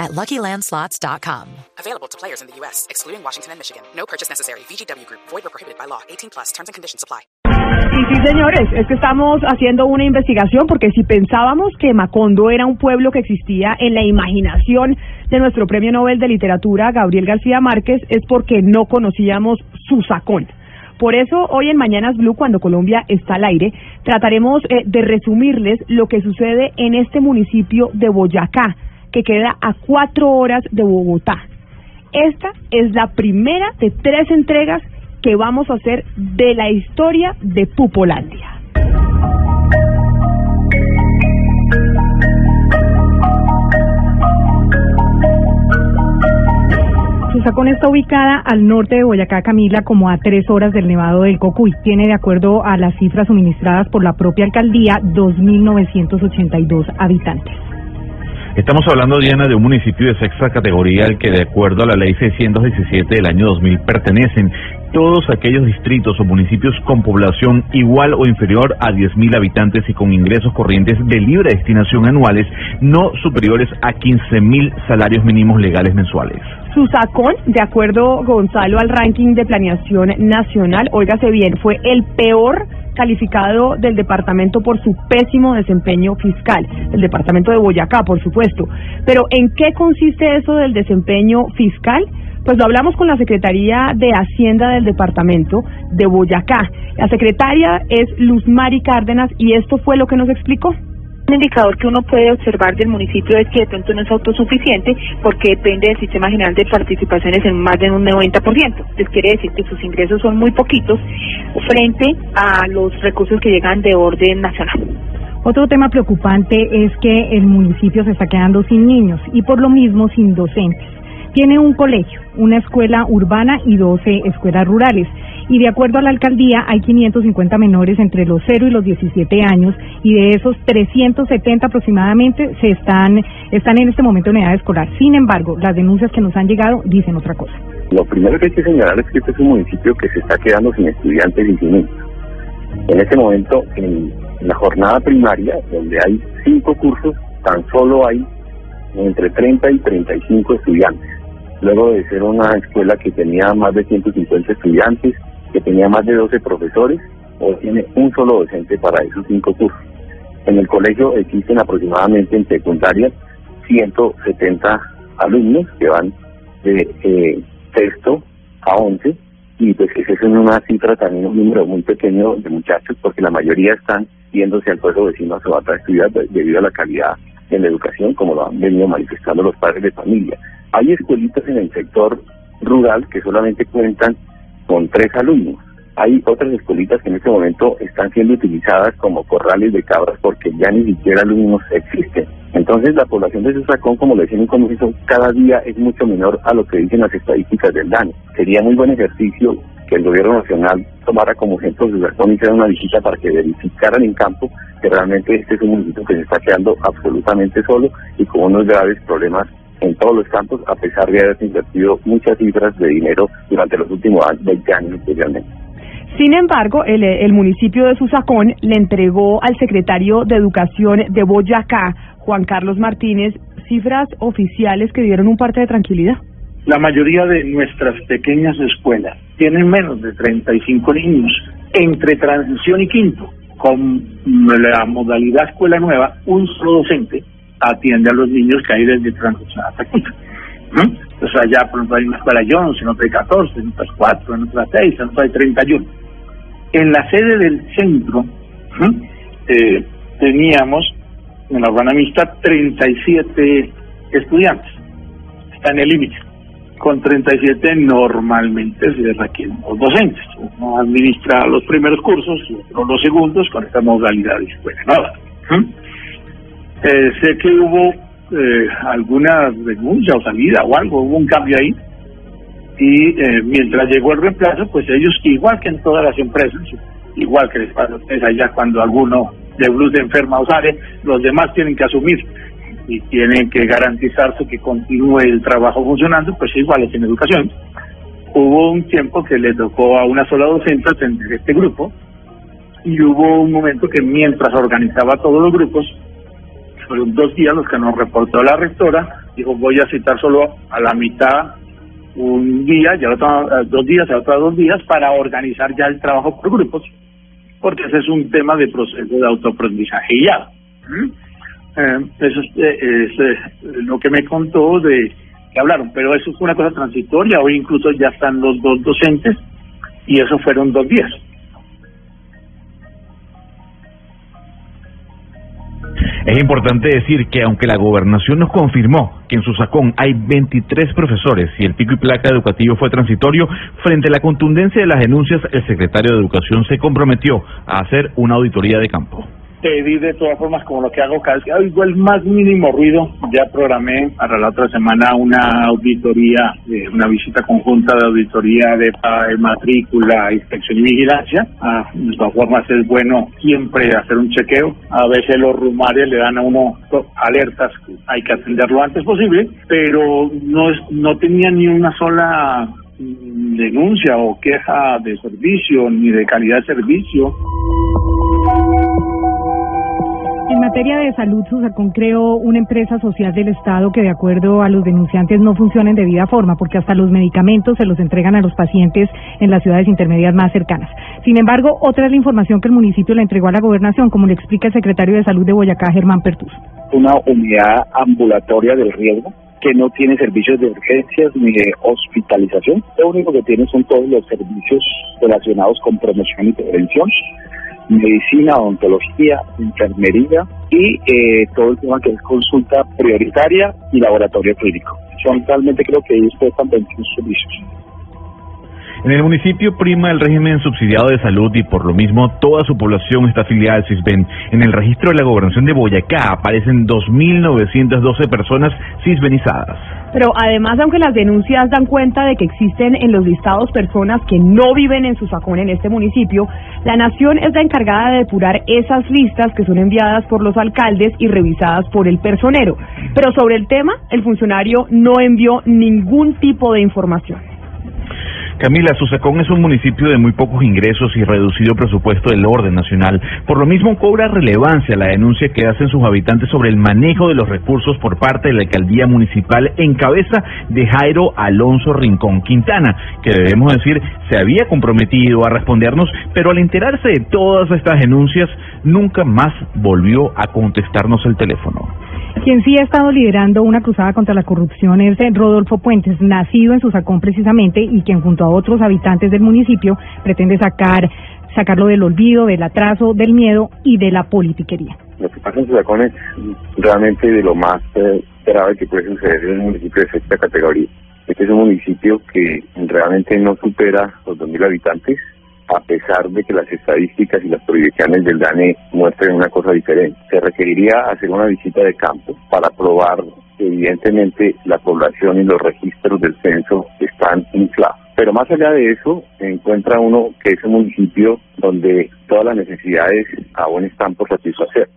at LuckyLandSlots.com. Available to players in the U.S., excluding Washington and Michigan. No purchase necessary. VGW Group. Void or prohibited by law. 18 plus. Terms and conditions apply. Sí, sí, señores, es que estamos haciendo una investigación porque si pensábamos que Macondo era un pueblo que existía en la imaginación de nuestro Premio Nobel de Literatura, Gabriel García Márquez, es porque no conocíamos su sacón. Por eso, hoy en Mañanas Blue, cuando Colombia está al aire, trataremos eh, de resumirles lo que sucede en este municipio de Boyacá, que queda a cuatro horas de Bogotá. Esta es la primera de tres entregas que vamos a hacer de la historia de Pupolandia. Susacón está ubicada al norte de Boyacá, Camila, como a tres horas del Nevado del Cocuy. Tiene, de acuerdo a las cifras suministradas por la propia alcaldía, 2.982 habitantes. Estamos hablando, Diana, de un municipio de sexta categoría al que, de acuerdo a la ley 617 del año 2000, pertenecen todos aquellos distritos o municipios con población igual o inferior a 10.000 habitantes y con ingresos corrientes de libre destinación anuales no superiores a 15.000 salarios mínimos legales mensuales. Susacón, de acuerdo, Gonzalo, al ranking de planeación nacional, óigase bien, fue el peor calificado del departamento por su pésimo desempeño fiscal, el departamento de Boyacá, por supuesto. Pero ¿en qué consiste eso del desempeño fiscal? Pues lo hablamos con la Secretaría de Hacienda del Departamento de Boyacá. La secretaria es Luz Mari Cárdenas y esto fue lo que nos explicó. Un indicador que uno puede observar del municipio es que de pronto no es autosuficiente porque depende del sistema general de participaciones en más de un 90%. Entonces quiere decir que sus ingresos son muy poquitos frente a los recursos que llegan de orden nacional. Otro tema preocupante es que el municipio se está quedando sin niños y por lo mismo sin docentes. Tiene un colegio, una escuela urbana y 12 escuelas rurales. Y de acuerdo a la alcaldía, hay 550 menores entre los 0 y los 17 años y de esos 370 aproximadamente se están, están en este momento en edad escolar. Sin embargo, las denuncias que nos han llegado dicen otra cosa. Lo primero que hay que señalar es que este es un municipio que se está quedando sin estudiantes y niños. En este momento, en la jornada primaria, donde hay cinco cursos, tan solo hay entre 30 y 35 estudiantes luego de ser una escuela que tenía más de 150 estudiantes, que tenía más de 12 profesores, o tiene un solo docente para esos cinco cursos. En el colegio existen aproximadamente en secundaria 170 alumnos que van de eh, sexto a 11 y pues esa es una cifra también un número muy pequeño de muchachos porque la mayoría están yéndose al pueblo vecino a su estudiar debido a la calidad en la educación como lo han venido manifestando los padres de familia. Hay escuelitas en el sector rural que solamente cuentan con tres alumnos. Hay otras escuelitas que en este momento están siendo utilizadas como corrales de cabras porque ya ni siquiera alumnos existen. Entonces la población de Susacón, como le decía en un comienzo, cada día es mucho menor a lo que dicen las estadísticas del daño. Sería muy buen ejercicio que el gobierno nacional tomara como ejemplo Susacón y hiciera una visita para que verificaran en campo que realmente este es un municipio que se está quedando absolutamente solo y con unos graves problemas en todos los campos, a pesar de haber invertido muchas cifras de dinero durante los últimos 20 años especialmente. Sin embargo, el, el, municipio de Susacón le entregó al secretario de Educación de Boyacá, Juan Carlos Martínez, cifras oficiales que dieron un parte de tranquilidad. La mayoría de nuestras pequeñas escuelas tienen menos de 35 niños entre transición y quinto. Con la modalidad escuela nueva, un solo docente atiende a los niños que hay desde transición hasta quinto. O sea, ya por ejemplo hay una escuela Jones, en otra hay 14, en otras 4, en otras 6, en otras hay 31. En la sede del centro eh, teníamos en la urbana mixta 37 estudiantes. Está en el límite. Con 37 normalmente se requieren los docentes. Uno administra los primeros cursos otro los segundos con esta modalidad de escuela nueva. Eh, sé que hubo eh, alguna denuncia o salida o algo, hubo un cambio ahí. y eh, mientras llegó el reemplazo, pues ellos, igual que en todas las empresas, igual que les pasa a ustedes allá cuando alguno de Blues de enferma o sale, los demás tienen que asumir y tienen que garantizarse que continúe el trabajo funcionando, pues igual es en educación. Hubo un tiempo que le tocó a una sola docente atender este grupo y hubo un momento que mientras organizaba todos los grupos, fueron dos días los que nos reportó la rectora, dijo voy a citar solo a la mitad un día, ya otro, dos días, ya otros dos días, para organizar ya el trabajo por grupos, porque ese es un tema de proceso de autoaprendizaje ya. ¿Mm? Eh, eso es, eh, es eh, lo que me contó de que hablaron, pero eso fue una cosa transitoria, hoy incluso ya están los dos docentes y eso fueron dos días. Importante decir que aunque la gobernación nos confirmó que en su sacón hay 23 profesores y el pico y placa educativo fue transitorio, frente a la contundencia de las denuncias, el secretario de Educación se comprometió a hacer una auditoría de campo pedí de todas formas como lo que hago cada vez que hago el más mínimo ruido. Ya programé para la otra semana una auditoría, eh, una visita conjunta de auditoría de, matrícula, inspección y vigilancia. Ah, de todas formas es bueno siempre hacer un chequeo. A veces los rumores le dan a uno alertas, hay que atenderlo lo antes posible, pero no, es, no tenía ni una sola mm, denuncia o queja de servicio ni de calidad de servicio. Materia de salud, Susacón creó una empresa social del Estado que, de acuerdo a los denunciantes, no funciona en debida forma, porque hasta los medicamentos se los entregan a los pacientes en las ciudades intermedias más cercanas. Sin embargo, otra es la información que el municipio le entregó a la gobernación, como le explica el secretario de Salud de Boyacá, Germán Pertus. Una unidad ambulatoria del riesgo que no tiene servicios de urgencias ni de hospitalización. Lo único que tiene son todos los servicios relacionados con promoción y prevención medicina, odontología, enfermería y eh, todo el tema que es consulta prioritaria y laboratorio clínico. Son realmente creo que ellos prestan 21 servicios. En el municipio prima el régimen subsidiado de salud y por lo mismo toda su población está afiliada al CISBEN. En el registro de la gobernación de Boyacá aparecen 2.912 personas cisbenizadas. Pero además, aunque las denuncias dan cuenta de que existen en los listados personas que no viven en su sacón en este municipio, la Nación es la encargada de depurar esas listas que son enviadas por los alcaldes y revisadas por el personero. Pero sobre el tema, el funcionario no envió ningún tipo de información. Camila, Susacón es un municipio de muy pocos ingresos y reducido presupuesto del orden nacional. Por lo mismo, cobra relevancia la denuncia que hacen sus habitantes sobre el manejo de los recursos por parte de la alcaldía municipal en cabeza de Jairo Alonso Rincón Quintana, que debemos decir se había comprometido a respondernos, pero al enterarse de todas estas denuncias, nunca más volvió a contestarnos el teléfono. Quien sí ha estado liderando una cruzada contra la corrupción es Rodolfo Puentes, nacido en Susacón precisamente y quien junto a otros habitantes del municipio pretende sacar sacarlo del olvido, del atraso, del miedo y de la politiquería. Lo que pasa en Susacón es realmente de lo más eh, grave que puede suceder en un municipio de sexta categoría. Este es un municipio que realmente no supera los 2.000 habitantes, a pesar de que las estadísticas y las proyecciones del DANE muestren una cosa diferente. Se requeriría hacer una visita de campo para probar que evidentemente la población y los registros del censo están inflados. Pero más allá de eso, se encuentra uno que es un municipio donde todas las necesidades aún están por satisfacer.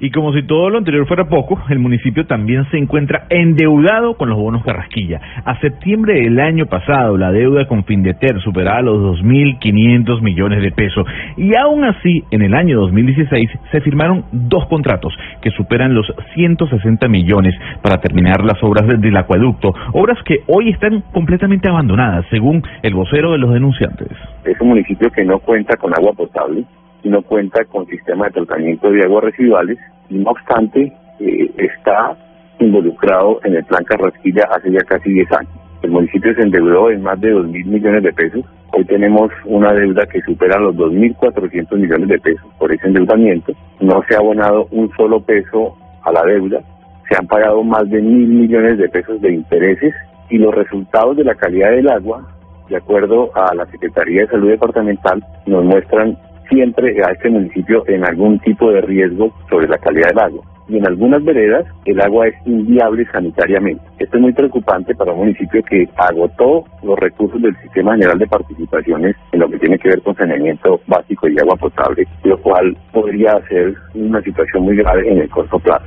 Y como si todo lo anterior fuera poco, el municipio también se encuentra endeudado con los bonos Carrasquilla. A septiembre del año pasado, la deuda con Findeter superaba los 2.500 millones de pesos. Y aún así, en el año 2016 se firmaron dos contratos que superan los 160 millones para terminar las obras del acueducto. Obras que hoy están completamente abandonadas, según el vocero de los denunciantes. Es un municipio que no cuenta con agua potable y no cuenta con sistema de tratamiento de aguas residuales y no obstante eh, está involucrado en el plan Carrasquilla hace ya casi 10 años. El municipio se endeudó en más de 2 mil millones de pesos. Hoy tenemos una deuda que supera los 2.400 millones de pesos por ese endeudamiento. No se ha abonado un solo peso a la deuda. Se han pagado más de mil millones de pesos de intereses y los resultados de la calidad del agua, de acuerdo a la Secretaría de Salud Departamental, nos muestran siempre a este municipio en algún tipo de riesgo sobre la calidad del agua. y en algunas veredas el agua es inviable sanitariamente. Esto es muy preocupante para un municipio que agotó los recursos del Sistema General de Participaciones en lo que tiene que ver con saneamiento básico y agua potable, lo cual podría ser una situación muy grave en el corto plazo.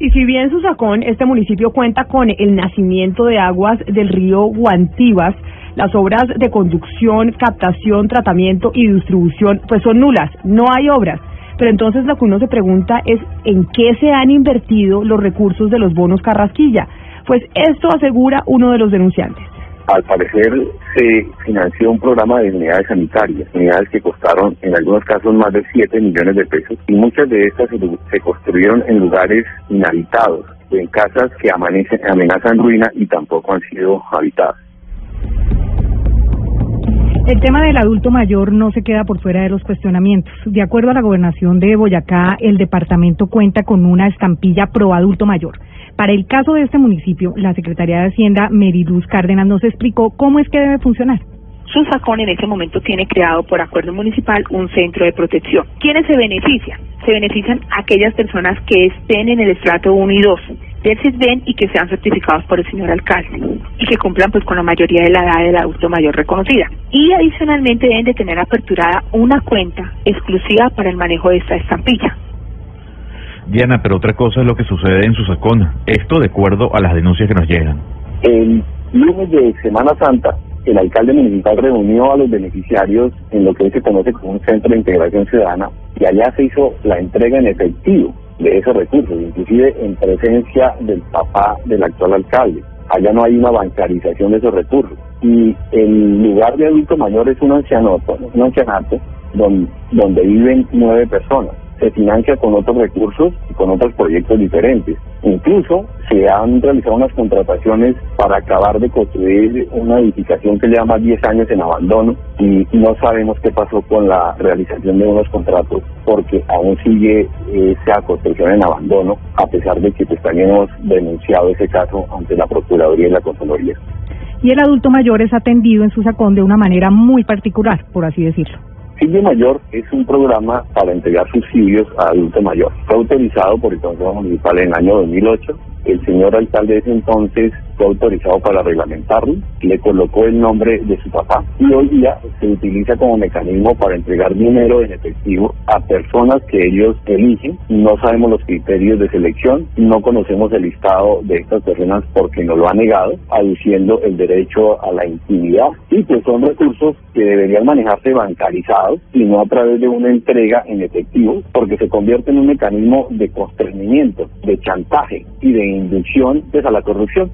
Y si bien Susacón, este municipio cuenta con el nacimiento de aguas del río Guantivas, las obras de conducción, captación, tratamiento y distribución pues son nulas, no hay obras. Pero entonces lo que uno se pregunta es en qué se han invertido los recursos de los bonos Carrasquilla. Pues esto asegura uno de los denunciantes. Al parecer se financió un programa de unidades sanitarias, unidades que costaron en algunos casos más de 7 millones de pesos y muchas de estas se construyeron en lugares inhabitados, en casas que amanecen, amenazan ruina y tampoco han sido habitadas. El tema del adulto mayor no se queda por fuera de los cuestionamientos. De acuerdo a la gobernación de Boyacá, el departamento cuenta con una estampilla pro adulto mayor. Para el caso de este municipio, la Secretaría de Hacienda, Meriduz Cárdenas, nos explicó cómo es que debe funcionar. Susacón en ese momento tiene creado por acuerdo municipal un centro de protección. ¿Quiénes se benefician? Se benefician aquellas personas que estén en el estrato 1 y 2 del CISBEN y que sean certificados por el señor alcalde y que cumplan pues con la mayoría de la edad del adulto mayor reconocida. Y adicionalmente deben de tener aperturada una cuenta exclusiva para el manejo de esta estampilla. Diana, pero otra cosa es lo que sucede en Susacón. Esto de acuerdo a las denuncias que nos llegan. El lunes de Semana Santa, el alcalde municipal reunió a los beneficiarios en lo que hoy se conoce como un centro de integración ciudadana y allá se hizo la entrega en efectivo de esos recursos, inclusive en presencia del papá del actual alcalde. Allá no hay una bancarización de esos recursos. Y el lugar de adulto mayor es un ancianato, un ancianato donde, donde viven nueve personas se financia con otros recursos y con otros proyectos diferentes. Incluso se han realizado unas contrataciones para acabar de construir una edificación que lleva más de 10 años en abandono y no sabemos qué pasó con la realización de unos contratos porque aún sigue esa construcción en abandono a pesar de que pues, también hemos denunciado ese caso ante la Procuraduría y la Contraloría. Y el adulto mayor es atendido en su sacón de una manera muy particular, por así decirlo. Subsidio Mayor es un programa para entregar subsidios a adulto mayor. Fue autorizado por el Consejo Municipal en el año 2008. El señor alcalde de ese entonces fue autorizado para reglamentarlo, le colocó el nombre de su papá y hoy día se utiliza como mecanismo para entregar dinero en efectivo a personas que ellos eligen. No sabemos los criterios de selección, no conocemos el listado de estas personas porque nos lo ha negado, aduciendo el derecho a la intimidad y pues son recursos que deberían manejarse bancarizados y no a través de una entrega en efectivo porque se convierte en un mecanismo de constreñimiento, de chantaje y de inducción pues, la corrupción.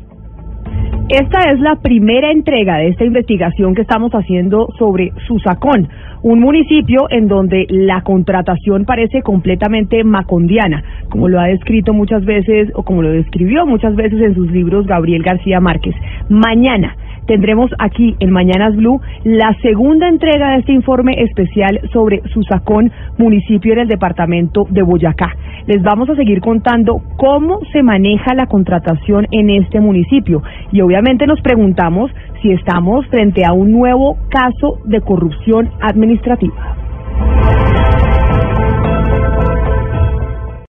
Esta es la primera entrega de esta investigación que estamos haciendo sobre Susacón, un municipio en donde la contratación parece completamente macondiana, como lo ha descrito muchas veces o como lo describió muchas veces en sus libros Gabriel García Márquez. Mañana tendremos aquí en Mañanas Blue la segunda entrega de este informe especial sobre Susacón, municipio en el departamento de Boyacá. Les vamos a seguir contando cómo se maneja la contratación en este municipio y obviamente nos preguntamos si estamos frente a un nuevo caso de corrupción administrativa.